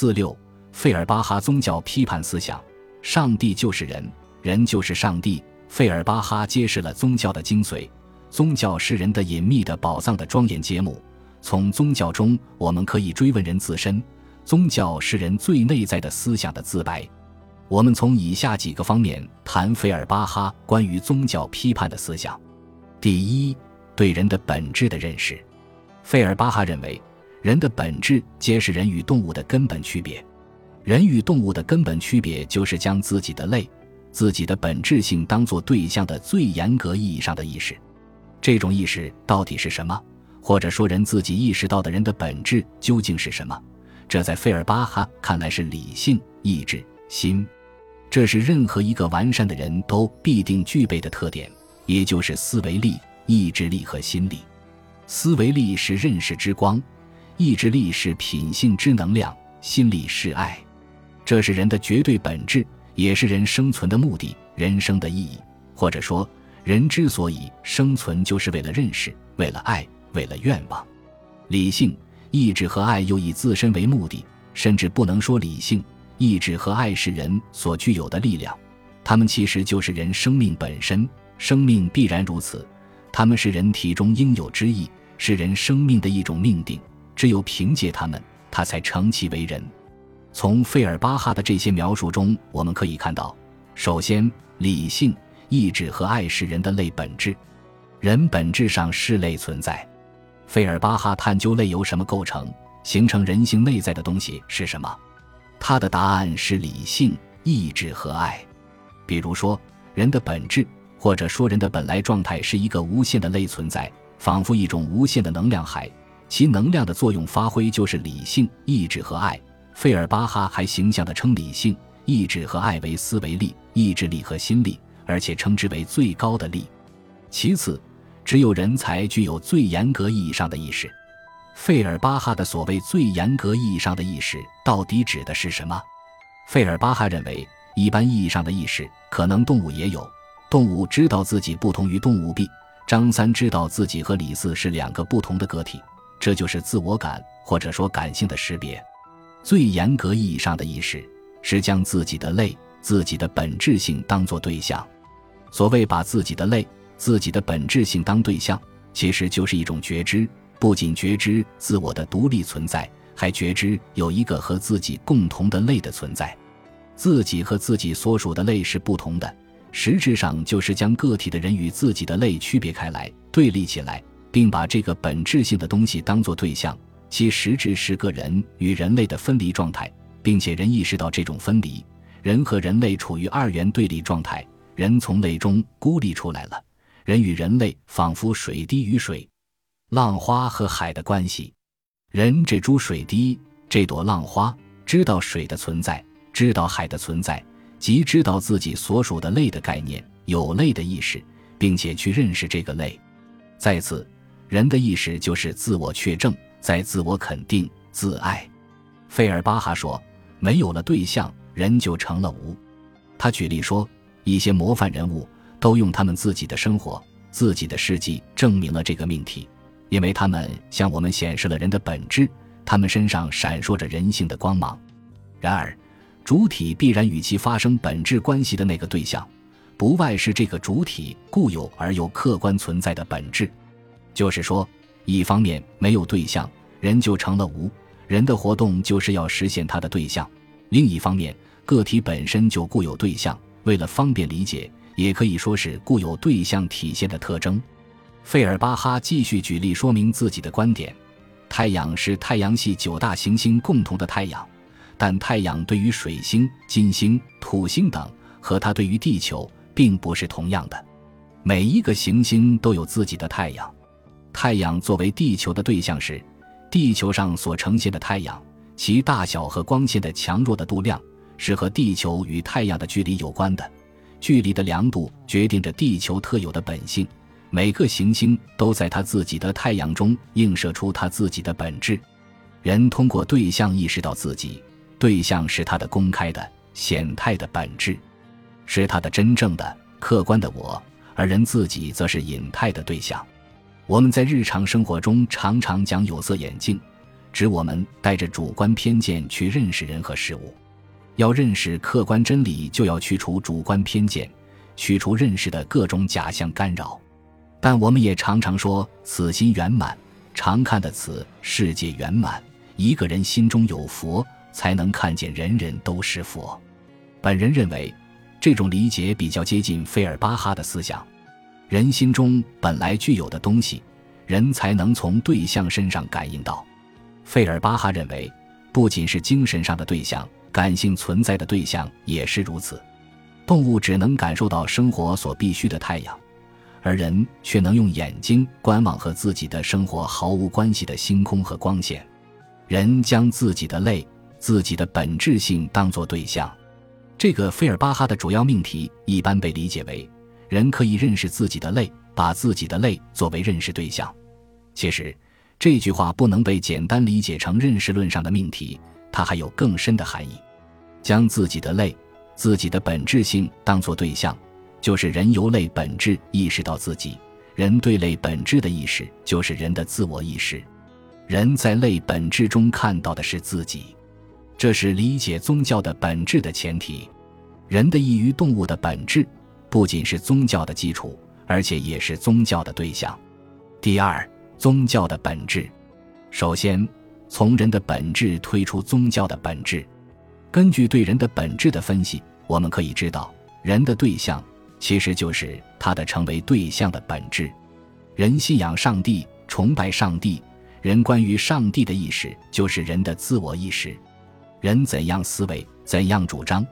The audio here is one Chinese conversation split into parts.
四六，费尔巴哈宗教批判思想：上帝就是人，人就是上帝。费尔巴哈揭示了宗教的精髓：宗教是人的隐秘的宝藏的庄严揭幕。从宗教中，我们可以追问人自身。宗教是人最内在的思想的自白。我们从以下几个方面谈费尔巴哈关于宗教批判的思想：第一，对人的本质的认识。费尔巴哈认为，人的本质皆是人与动物的根本区别。人与动物的根本区别就是将自己的类、自己的本质性当作对象的最严格意义上的意识。这种意识到底是什么？或者说，人自己意识到的人的本质究竟是什么？这在费尔巴哈看来是理性、意志、心。这是任何一个完善的人都必定具备的特点，也就是思维力、意志力和心力。思维力是认识之光，意志力是品性之能量，心理是爱。这是人的绝对本质，也是人生存的目的、人生的意义。或者说，人之所以生存，就是为了认识，为了爱，为了愿望。理性、意志和爱又以自身为目的，甚至不能说理性。意志和爱是人所具有的力量，它们其实就是人生命本身，生命必然如此。它们是人体中应有之意，是人生命的一种命定。只有凭借他们，他才成其为人。从费尔巴哈的这些描述中，我们可以看到：首先，理性、意志和爱是人的类本质，人本质上是类存在。费尔巴哈探究类由什么构成，形成人性内在的东西是什么。他的答案是理性、意志和爱。比如说，人的本质，或者说人的本来状态，是一个无限的类存在，仿佛一种无限的能量海，其能量的作用发挥就是理性、意志和爱。费尔巴哈还形象地称理性、意志和爱为思维力、意志力和心力，而且称之为最高的力。其次，只有人才具有最严格意义上的意识。费尔巴哈的所谓最严格意义上的意识，到底指的是什么？费尔巴哈认为，一般意义上的意识，可能动物也有。动物知道自己不同于动物 B，张三知道自己和李四是两个不同的个体，这就是自我感或者说感性的识别。最严格意义上的意识，是将自己的类、自己的本质性当作对象。所谓把自己的类、自己的本质性当对象，其实就是一种觉知。不仅觉知自我的独立存在，还觉知有一个和自己共同的类的存在。自己和自己所属的类是不同的，实质上就是将个体的人与自己的类区别开来、对立起来，并把这个本质性的东西当作对象。其实质是个人与人类的分离状态，并且人意识到这种分离，人和人类处于二元对立状态，人从类中孤立出来了。人与人类仿佛水滴与水。浪花和海的关系，人这株水滴，这朵浪花，知道水的存在，知道海的存在，即知道自己所属的类的概念，有类的意识，并且去认识这个类。再次，人的意识就是自我确证，在自我肯定、自爱。费尔巴哈说：“没有了对象，人就成了无。”他举例说，一些模范人物都用他们自己的生活、自己的事迹证明了这个命题。因为他们向我们显示了人的本质，他们身上闪烁着人性的光芒。然而，主体必然与其发生本质关系的那个对象，不外是这个主体固有而又客观存在的本质。就是说，一方面没有对象，人就成了无，人的活动就是要实现他的对象；另一方面，个体本身就固有对象，为了方便理解，也可以说是固有对象体现的特征。费尔巴哈继续举例说明自己的观点：太阳是太阳系九大行星共同的太阳，但太阳对于水星、金星、土星等和它对于地球并不是同样的。每一个行星都有自己的太阳。太阳作为地球的对象时，地球上所呈现的太阳，其大小和光线的强弱的度量是和地球与太阳的距离有关的。距离的量度决定着地球特有的本性。每个行星都在它自己的太阳中映射出它自己的本质。人通过对象意识到自己，对象是他的公开的显态的本质，是他的真正的客观的我，而人自己则是隐态的对象。我们在日常生活中常常讲有色眼镜，指我们带着主观偏见去认识人和事物。要认识客观真理，就要去除主观偏见，去除认识的各种假象干扰。但我们也常常说“此心圆满”，常看的词“世界圆满”。一个人心中有佛，才能看见人人都是佛。本人认为，这种理解比较接近费尔巴哈的思想。人心中本来具有的东西，人才能从对象身上感应到。费尔巴哈认为，不仅是精神上的对象。感性存在的对象也是如此，动物只能感受到生活所必需的太阳，而人却能用眼睛观望和自己的生活毫无关系的星空和光线。人将自己的类、自己的本质性当作对象，这个费尔巴哈的主要命题一般被理解为：人可以认识自己的类，把自己的类作为认识对象。其实，这句话不能被简单理解成认识论上的命题。它还有更深的含义，将自己的类、自己的本质性当作对象，就是人由类本质意识到自己；人对类本质的意识，就是人的自我意识。人在类本质中看到的是自己，这是理解宗教的本质的前提。人的异于动物的本质，不仅是宗教的基础，而且也是宗教的对象。第二，宗教的本质，首先。从人的本质推出宗教的本质，根据对人的本质的分析，我们可以知道，人的对象其实就是他的成为对象的本质。人信仰上帝，崇拜上帝，人关于上帝的意识就是人的自我意识。人怎样思维，怎样主张，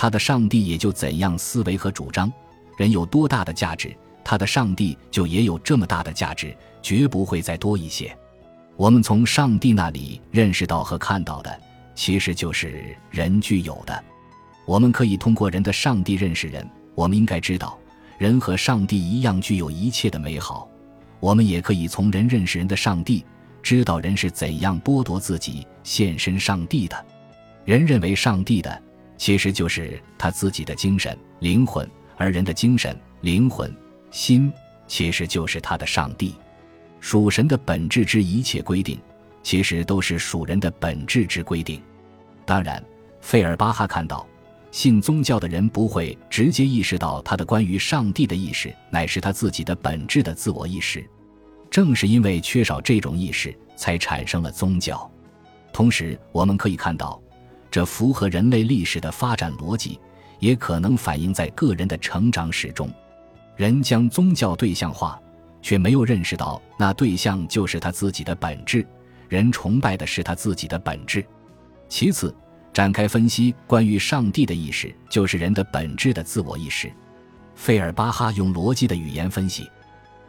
他的上帝也就怎样思维和主张。人有多大的价值，他的上帝就也有这么大的价值，绝不会再多一些。我们从上帝那里认识到和看到的，其实就是人具有的。我们可以通过人的上帝认识人。我们应该知道，人和上帝一样具有一切的美好。我们也可以从人认识人的上帝，知道人是怎样剥夺自己献身上帝的。人认为上帝的，其实就是他自己的精神灵魂；而人的精神灵魂心，其实就是他的上帝。属神的本质之一切规定，其实都是属人的本质之规定。当然，费尔巴哈看到，信宗教的人不会直接意识到他的关于上帝的意识乃是他自己的本质的自我意识。正是因为缺少这种意识，才产生了宗教。同时，我们可以看到，这符合人类历史的发展逻辑，也可能反映在个人的成长史中。人将宗教对象化。却没有认识到，那对象就是他自己的本质。人崇拜的是他自己的本质。其次，展开分析关于上帝的意识，就是人的本质的自我意识。费尔巴哈用逻辑的语言分析，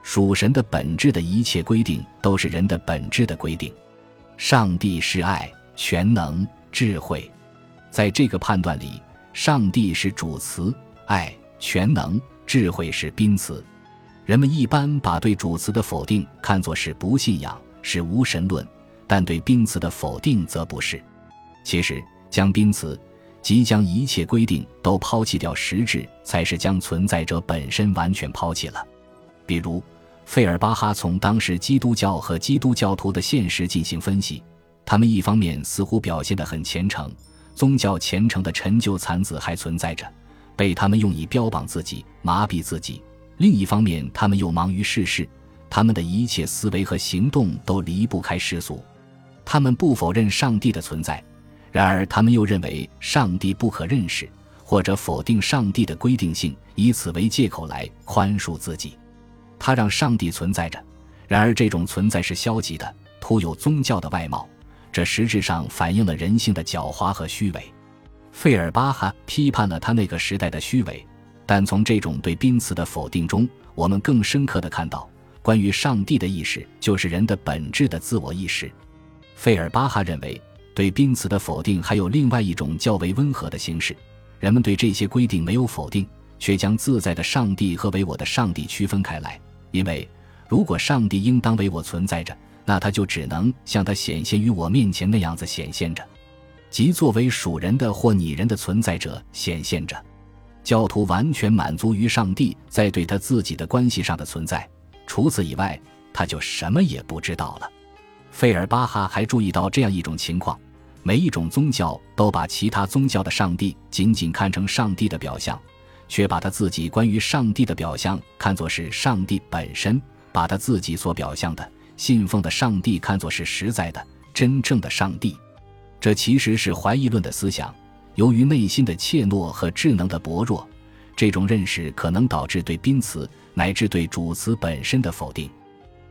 属神的本质的一切规定都是人的本质的规定。上帝是爱、全能、智慧，在这个判断里，上帝是主词，爱、全能、智慧是宾词。人们一般把对主词的否定看作是不信仰，是无神论，但对宾词的否定则不是。其实，将宾词即将一切规定都抛弃掉，实质才是将存在者本身完全抛弃了。比如，费尔巴哈从当时基督教和基督教徒的现实进行分析，他们一方面似乎表现得很虔诚，宗教虔诚的陈旧残子还存在着，被他们用以标榜自己，麻痹自己。另一方面，他们又忙于世事，他们的一切思维和行动都离不开世俗。他们不否认上帝的存在，然而他们又认为上帝不可认识，或者否定上帝的规定性，以此为借口来宽恕自己。他让上帝存在着，然而这种存在是消极的，徒有宗教的外貌，这实质上反映了人性的狡猾和虚伪。费尔巴哈批判了他那个时代的虚伪。但从这种对宾词的否定中，我们更深刻地看到，关于上帝的意识就是人的本质的自我意识。费尔巴哈认为，对宾词的否定还有另外一种较为温和的形式。人们对这些规定没有否定，却将自在的上帝和为我的上帝区分开来。因为，如果上帝应当为我存在着，那他就只能像他显现于我面前那样子显现着，即作为属人的或拟人的存在者显现着。教徒完全满足于上帝在对他自己的关系上的存在，除此以外，他就什么也不知道了。费尔巴哈还注意到这样一种情况：每一种宗教都把其他宗教的上帝仅仅看成上帝的表象，却把他自己关于上帝的表象看作是上帝本身，把他自己所表象的、信奉的上帝看作是实在的、真正的上帝。这其实是怀疑论的思想。由于内心的怯懦和智能的薄弱，这种认识可能导致对宾词乃至对主词本身的否定。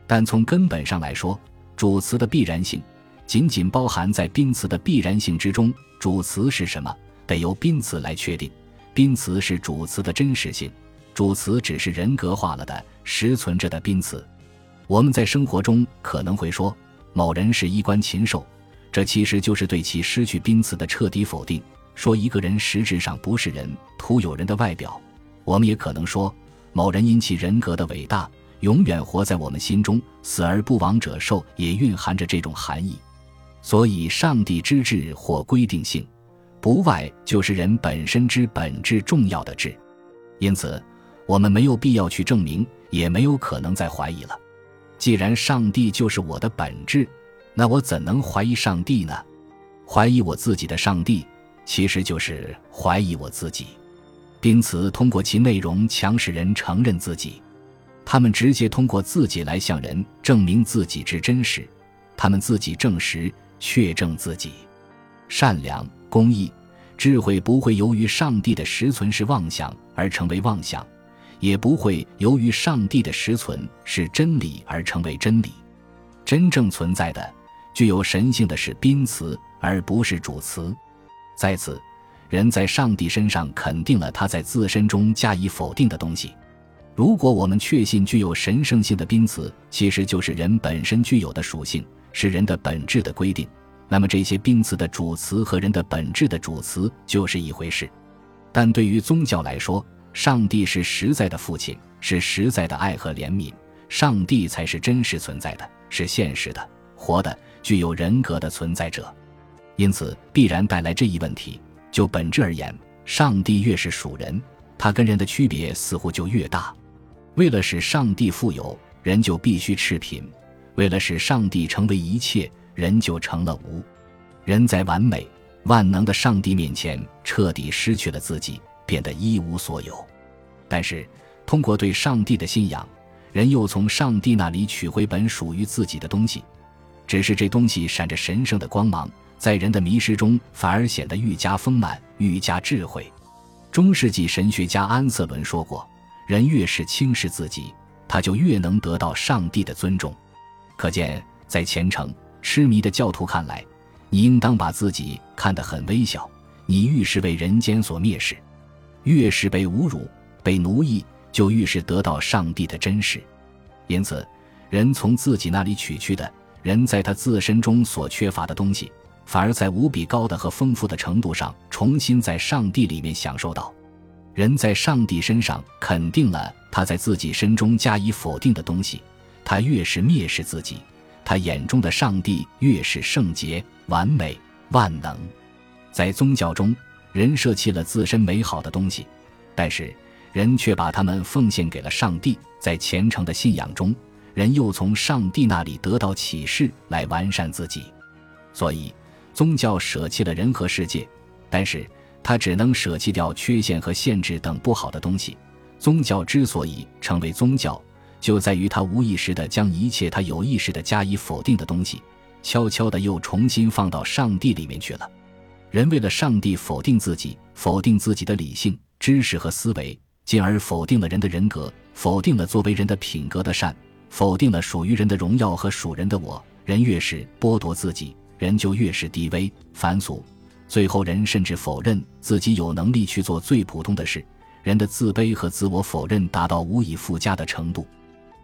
但从根本上来说，主词的必然性仅仅包含在宾词的必然性之中。主词是什么，得由宾词来确定。宾词是主词的真实性，主词只是人格化了的实存着的宾词。我们在生活中可能会说某人是衣冠禽兽，这其实就是对其失去宾词的彻底否定。说一个人实质上不是人，徒有人的外表。我们也可能说某人因其人格的伟大。永远活在我们心中，死而不亡者寿也蕴含着这种含义。所以，上帝之治或规定性，不外就是人本身之本质重要的治。因此，我们没有必要去证明，也没有可能再怀疑了。既然上帝就是我的本质，那我怎能怀疑上帝呢？怀疑我自己的上帝，其实就是怀疑我自己。因此通过其内容强使人承认自己。他们直接通过自己来向人证明自己之真实，他们自己证实、确证自己。善良、公义、智慧不会由于上帝的实存是妄想而成为妄想，也不会由于上帝的实存是真理而成为真理。真正存在的、具有神性的是宾词，而不是主词。在此，人在上帝身上肯定了他在自身中加以否定的东西。如果我们确信具有神圣性的宾词其实就是人本身具有的属性，是人的本质的规定，那么这些宾词的主词和人的本质的主词就是一回事。但对于宗教来说，上帝是实在的父亲，是实在的爱和怜悯，上帝才是真实存在的，是现实的、活的、具有人格的存在者。因此，必然带来这一问题：就本质而言，上帝越是属人，他跟人的区别似乎就越大。为了使上帝富有，人就必须赤贫；为了使上帝成为一切，人就成了无。人在完美万能的上帝面前彻底失去了自己，变得一无所有。但是，通过对上帝的信仰，人又从上帝那里取回本属于自己的东西。只是这东西闪着神圣的光芒，在人的迷失中，反而显得愈加丰满、愈加智慧。中世纪神学家安瑟伦说过。人越是轻视自己，他就越能得到上帝的尊重。可见，在虔诚痴迷的教徒看来，你应当把自己看得很微小。你愈是为人间所蔑视，越是被侮辱、被奴役，就越是得到上帝的真实。因此，人从自己那里取去的，人在他自身中所缺乏的东西，反而在无比高的和丰富的程度上，重新在上帝里面享受到。人在上帝身上肯定了他在自己身中加以否定的东西，他越是蔑视自己，他眼中的上帝越是圣洁、完美、万能。在宗教中，人舍弃了自身美好的东西，但是人却把它们奉献给了上帝。在虔诚的信仰中，人又从上帝那里得到启示来完善自己。所以，宗教舍弃了人和世界，但是。他只能舍弃掉缺陷和限制等不好的东西。宗教之所以成为宗教，就在于他无意识地将一切他有意识地加以否定的东西，悄悄地又重新放到上帝里面去了。人为了上帝否定自己，否定自己的理性、知识和思维，进而否定了人的人格，否定了作为人的品格的善，否定了属于人的荣耀和属人的我。人越是剥夺自己，人就越是低微、凡俗。最后，人甚至否认自己有能力去做最普通的事，人的自卑和自我否认达到无以复加的程度。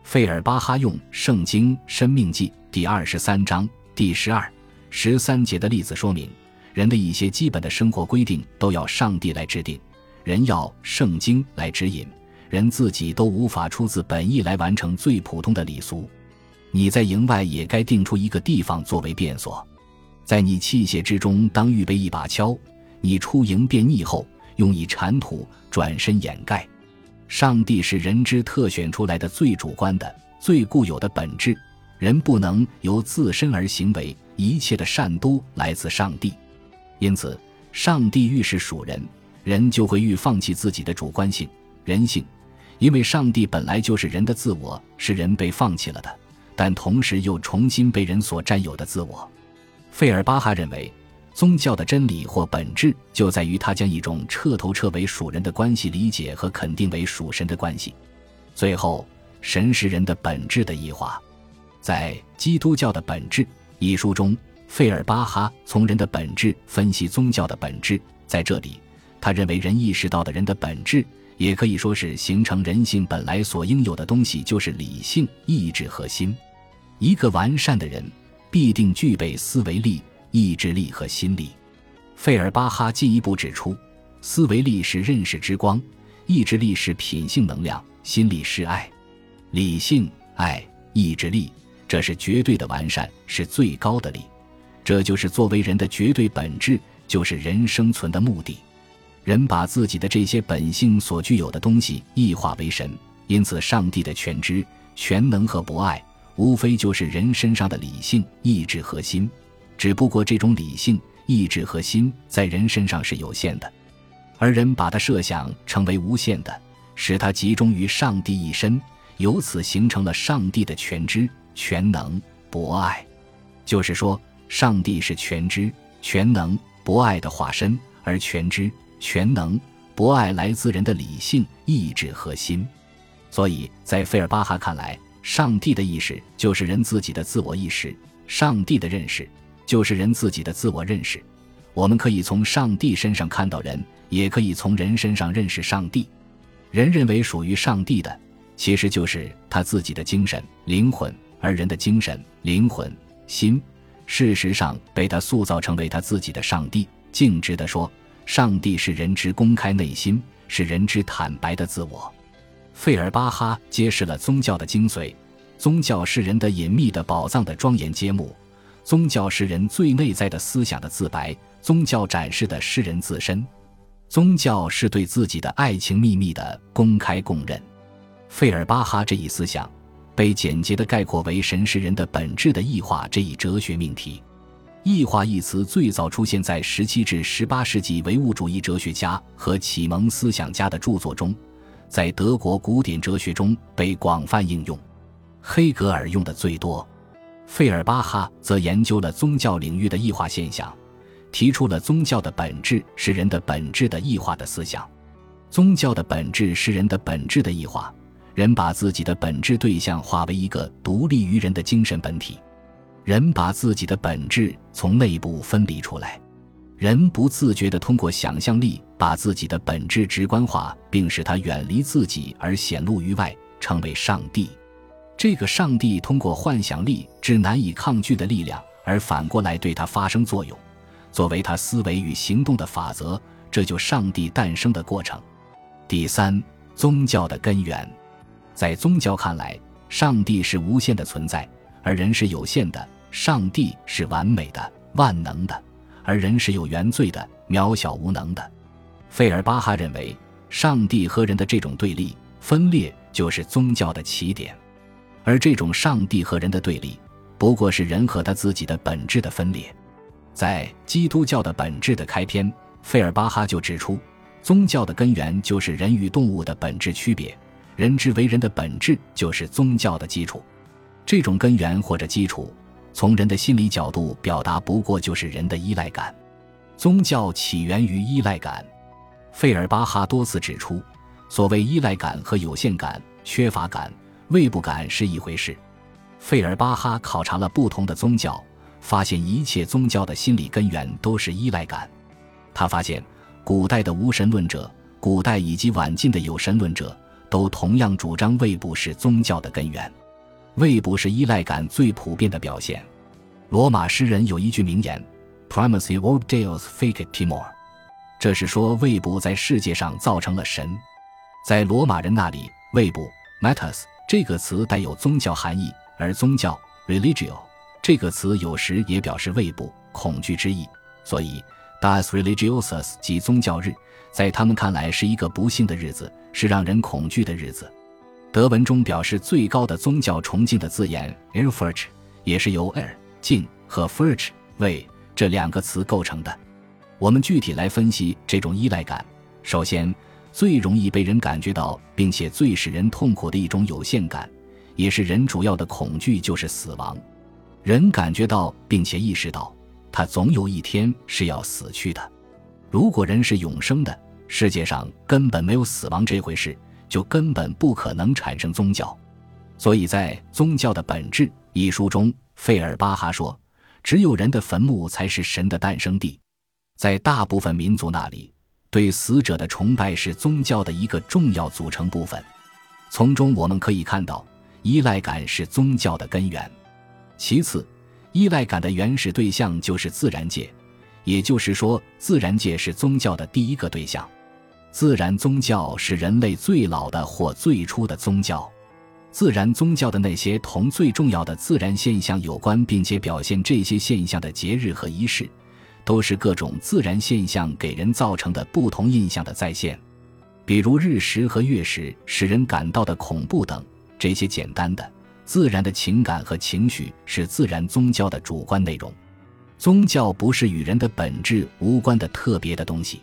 费尔巴哈用《圣经·生命记》第二十三章第十二、十三节的例子说明，人的一些基本的生活规定都要上帝来制定，人要圣经来指引，人自己都无法出自本意来完成最普通的礼俗。你在营外也该定出一个地方作为便所。在你器械之中，当预备一把锹。你出营便逆后，用以铲土，转身掩盖。上帝是人之特选出来的最主观的、最固有的本质。人不能由自身而行为，一切的善都来自上帝。因此，上帝愈是属人，人就会愈放弃自己的主观性、人性，因为上帝本来就是人的自我，是人被放弃了的，但同时又重新被人所占有的自我。费尔巴哈认为，宗教的真理或本质就在于他将一种彻头彻尾属人的关系理解和肯定为属神的关系。最后，神是人的本质的异化。在《基督教的本质》一书中。费尔巴哈从人的本质分析宗教的本质，在这里，他认为人意识到的人的本质，也可以说是形成人性本来所应有的东西，就是理性、意志和心。一个完善的人必定具备思维力、意志力和心力。费尔巴哈进一步指出，思维力是认识之光，意志力是品性能量，心力是爱。理性、爱、意志力，这是绝对的完善，是最高的力。这就是作为人的绝对本质，就是人生存的目的。人把自己的这些本性所具有的东西异化为神，因此上帝的全知、全能和博爱，无非就是人身上的理性、意志和心。只不过这种理性、意志和心在人身上是有限的，而人把它设想成为无限的，使它集中于上帝一身，由此形成了上帝的全知、全能、博爱。就是说。上帝是全知、全能、博爱的化身，而全知、全能、博爱来自人的理性、意志和心。所以在费尔巴哈看来，上帝的意识就是人自己的自我意识，上帝的认识就是人自己的自我认识。我们可以从上帝身上看到人，也可以从人身上认识上帝。人认为属于上帝的，其实就是他自己的精神、灵魂，而人的精神、灵魂、心。事实上，被他塑造成为他自己的上帝。径直地说，上帝是人之公开内心，是人之坦白的自我。费尔巴哈揭示了宗教的精髓：宗教是人的隐秘的宝藏的庄严揭幕，宗教是人最内在的思想的自白，宗教展示的是人自身，宗教是对自己的爱情秘密的公开供认。费尔巴哈这一思想。被简洁地概括为“神是人的本质的异化”这一哲学命题。异化一词最早出现在17至18世纪唯物主义哲学家和启蒙思想家的著作中，在德国古典哲学中被广泛应用。黑格尔用的最多，费尔巴哈则研究了宗教领域的异化现象，提出了宗教的本质是人的本质的异化的思想。宗教的本质是人的本质的异化。人把自己的本质对象化为一个独立于人的精神本体，人把自己的本质从内部分离出来，人不自觉地通过想象力把自己的本质直观化，并使它远离自己而显露于外，成为上帝。这个上帝通过幻想力之难以抗拒的力量，而反过来对他发生作用，作为他思维与行动的法则，这就上帝诞生的过程。第三，宗教的根源。在宗教看来，上帝是无限的存在，而人是有限的；上帝是完美的、万能的，而人是有原罪的、渺小无能的。费尔巴哈认为，上帝和人的这种对立分裂就是宗教的起点，而这种上帝和人的对立，不过是人和他自己的本质的分裂。在《基督教的本质》的开篇，费尔巴哈就指出，宗教的根源就是人与动物的本质区别。人之为人的本质就是宗教的基础，这种根源或者基础，从人的心理角度表达，不过就是人的依赖感。宗教起源于依赖感。费尔巴哈多次指出，所谓依赖感和有限感、缺乏感、畏怖感是一回事。费尔巴哈考察了不同的宗教，发现一切宗教的心理根源都是依赖感。他发现，古代的无神论者，古代以及晚近的有神论者。都同样主张胃部是宗教的根源，胃部是依赖感最普遍的表现。罗马诗人有一句名言：“Primacy of Deus fecit timor。”这是说胃部在世界上造成了神。在罗马人那里，胃部 “matus” 这个词带有宗教含义，而宗教 “religio” 这个词有时也表示胃部恐惧之意。所以，Das Religiosus 即宗教日。在他们看来是一个不幸的日子，是让人恐惧的日子。德文中表示最高的宗教崇敬的字眼 e r f u r c h 也是由 air 静和 furch 为这两个词构成的。我们具体来分析这种依赖感。首先，最容易被人感觉到，并且最使人痛苦的一种有限感，也是人主要的恐惧，就是死亡。人感觉到并且意识到，他总有一天是要死去的。如果人是永生的，世界上根本没有死亡这回事，就根本不可能产生宗教。所以在《宗教的本质》一书中，费尔巴哈说：“只有人的坟墓才是神的诞生地。”在大部分民族那里，对死者的崇拜是宗教的一个重要组成部分。从中我们可以看到，依赖感是宗教的根源。其次，依赖感的原始对象就是自然界，也就是说，自然界是宗教的第一个对象。自然宗教是人类最老的或最初的宗教。自然宗教的那些同最重要的自然现象有关，并且表现这些现象的节日和仪式。都是各种自然现象给人造成的不同印象的再现，比如日食和月食使人感到的恐怖等。这些简单的自然的情感和情绪是自然宗教的主观内容。宗教不是与人的本质无关的特别的东西。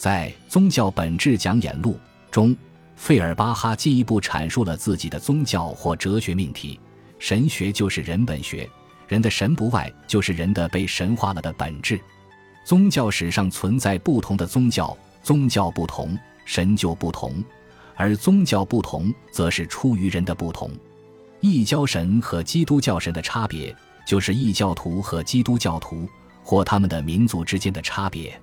在《宗教本质讲演录》中，费尔巴哈进一步阐述了自己的宗教或哲学命题：神学就是人本学。人的神不外就是人的被神化了的本质。宗教史上存在不同的宗教，宗教不同，神就不同；而宗教不同，则是出于人的不同。异教神和基督教神的差别，就是异教徒和基督教徒或他们的民族之间的差别。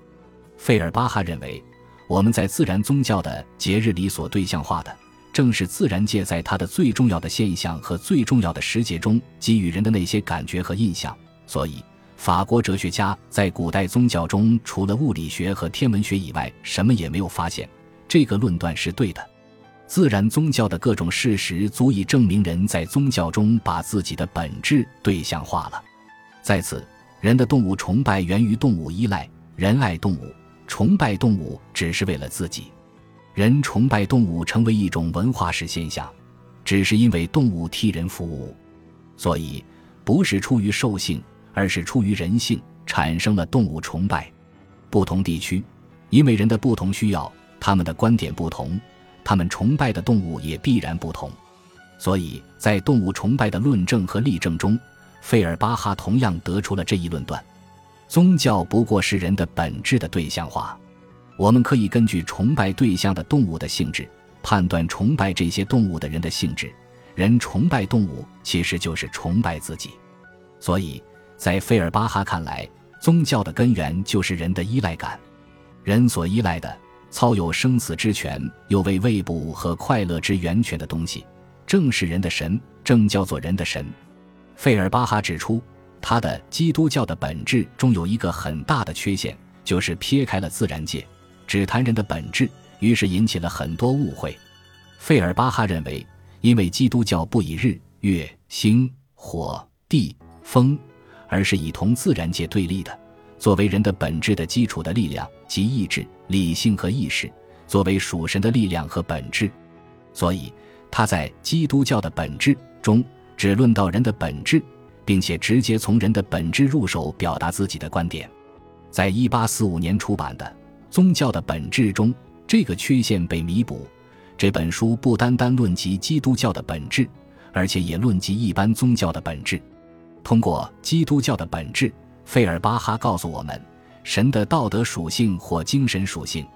费尔巴哈认为，我们在自然宗教的节日里所对象化的。正是自然界在它的最重要的现象和最重要的时节中给予人的那些感觉和印象，所以法国哲学家在古代宗教中除了物理学和天文学以外什么也没有发现。这个论断是对的。自然宗教的各种事实足以证明人在宗教中把自己的本质对象化了。在此，人的动物崇拜源于动物依赖，人爱动物，崇拜动物只是为了自己。人崇拜动物成为一种文化式现象，只是因为动物替人服务，所以不是出于兽性，而是出于人性，产生了动物崇拜。不同地区，因为人的不同需要，他们的观点不同，他们崇拜的动物也必然不同。所以在动物崇拜的论证和例证中，费尔巴哈同样得出了这一论断：宗教不过是人的本质的对象化。我们可以根据崇拜对象的动物的性质，判断崇拜这些动物的人的性质。人崇拜动物，其实就是崇拜自己。所以在费尔巴哈看来，宗教的根源就是人的依赖感。人所依赖的、操有生死之权，又为未卜和快乐之源泉的东西，正是人的神，正叫做人的神。费尔巴哈指出，他的基督教的本质中有一个很大的缺陷，就是撇开了自然界。只谈人的本质，于是引起了很多误会。费尔巴哈认为，因为基督教不以日、月、星、火、地、风，而是以同自然界对立的，作为人的本质的基础的力量及意志、理性和意识，作为属神的力量和本质，所以他在基督教的本质中只论到人的本质，并且直接从人的本质入手表达自己的观点。在一八四五年出版的。宗教的本质中，这个缺陷被弥补。这本书不单单论及基督教的本质，而且也论及一般宗教的本质。通过基督教的本质，费尔巴哈告诉我们，神的道德属性或精神属性，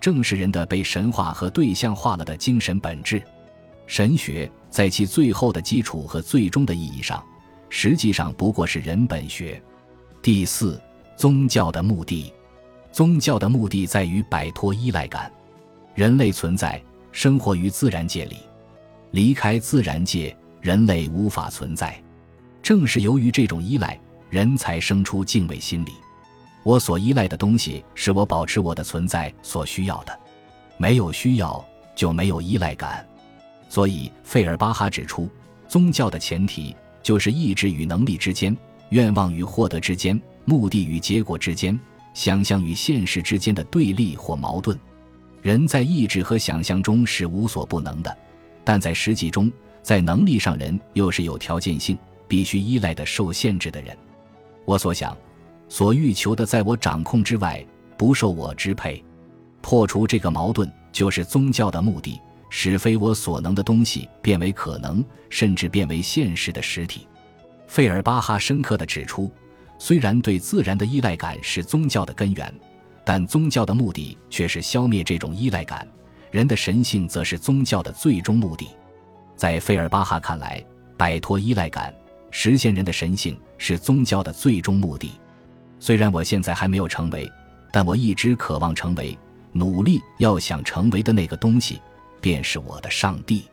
正是人的被神化和对象化了的精神本质。神学在其最后的基础和最终的意义上，实际上不过是人本学。第四，宗教的目的。宗教的目的在于摆脱依赖感。人类存在生活于自然界里，离开自然界，人类无法存在。正是由于这种依赖，人才生出敬畏心理。我所依赖的东西是我保持我的存在所需要的，没有需要就没有依赖感。所以，费尔巴哈指出，宗教的前提就是意志与能力之间、愿望与获得之间、目的与结果之间。想象与现实之间的对立或矛盾，人在意志和想象中是无所不能的，但在实际中，在能力上人又是有条件性，必须依赖的受限制的人。我所想、所欲求的，在我掌控之外，不受我支配。破除这个矛盾，就是宗教的目的，使非我所能的东西变为可能，甚至变为现实的实体。费尔巴哈深刻地指出，虽然对自然的依赖感是宗教的根源，但宗教的目的却是消灭这种依赖感。人的神性则是宗教的最终目的。在费尔巴哈看来，摆脱依赖感，实现人的神性，是宗教的最终目的。虽然我现在还没有成为，但我一直渴望成为。努力要想成为的那个东西，便是我的上帝。